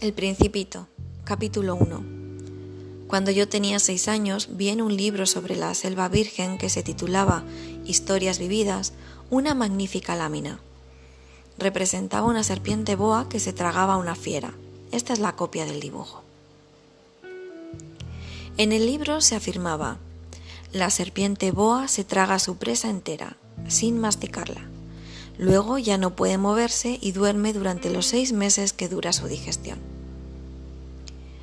El Principito, capítulo 1. Cuando yo tenía seis años vi en un libro sobre la selva virgen que se titulaba Historias vividas una magnífica lámina. Representaba una serpiente boa que se tragaba a una fiera. Esta es la copia del dibujo. En el libro se afirmaba, la serpiente boa se traga su presa entera, sin masticarla. Luego ya no puede moverse y duerme durante los seis meses que dura su digestión.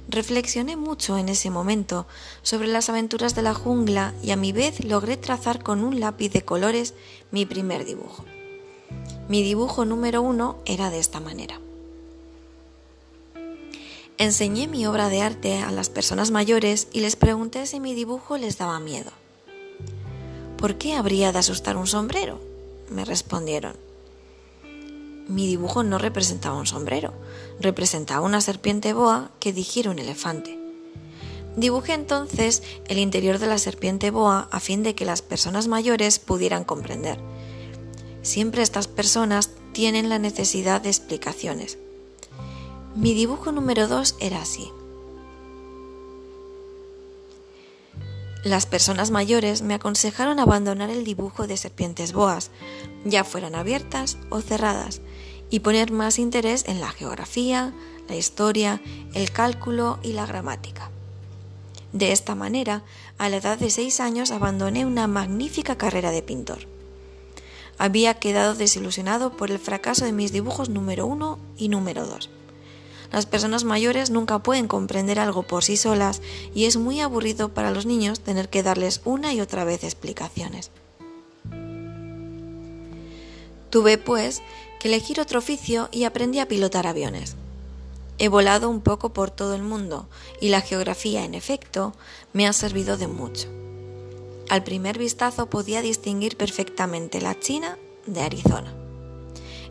Reflexioné mucho en ese momento sobre las aventuras de la jungla y a mi vez logré trazar con un lápiz de colores mi primer dibujo. Mi dibujo número uno era de esta manera. Enseñé mi obra de arte a las personas mayores y les pregunté si mi dibujo les daba miedo. ¿Por qué habría de asustar un sombrero? me respondieron mi dibujo no representaba un sombrero, representaba una serpiente boa que digiere un elefante. Dibujé entonces el interior de la serpiente boa a fin de que las personas mayores pudieran comprender. Siempre estas personas tienen la necesidad de explicaciones. Mi dibujo número 2 era así. Las personas mayores me aconsejaron abandonar el dibujo de serpientes boas, ya fueran abiertas o cerradas, y poner más interés en la geografía, la historia, el cálculo y la gramática. De esta manera, a la edad de seis años abandoné una magnífica carrera de pintor. Había quedado desilusionado por el fracaso de mis dibujos número uno y número dos. Las personas mayores nunca pueden comprender algo por sí solas y es muy aburrido para los niños tener que darles una y otra vez explicaciones. Tuve, pues, que elegir otro oficio y aprendí a pilotar aviones. He volado un poco por todo el mundo y la geografía, en efecto, me ha servido de mucho. Al primer vistazo podía distinguir perfectamente la China de Arizona.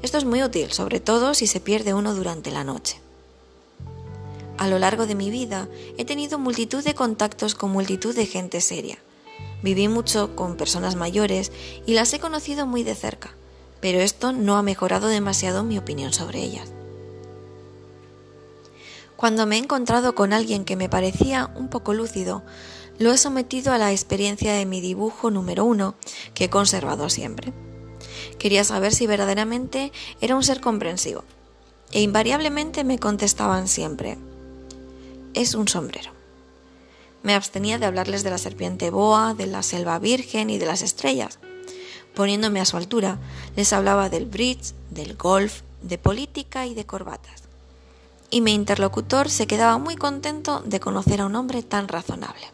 Esto es muy útil, sobre todo si se pierde uno durante la noche. A lo largo de mi vida he tenido multitud de contactos con multitud de gente seria. Viví mucho con personas mayores y las he conocido muy de cerca pero esto no ha mejorado demasiado mi opinión sobre ellas. Cuando me he encontrado con alguien que me parecía un poco lúcido, lo he sometido a la experiencia de mi dibujo número uno, que he conservado siempre. Quería saber si verdaderamente era un ser comprensivo, e invariablemente me contestaban siempre, es un sombrero. Me abstenía de hablarles de la serpiente boa, de la selva virgen y de las estrellas, Poniéndome a su altura, les hablaba del bridge, del golf, de política y de corbatas. Y mi interlocutor se quedaba muy contento de conocer a un hombre tan razonable.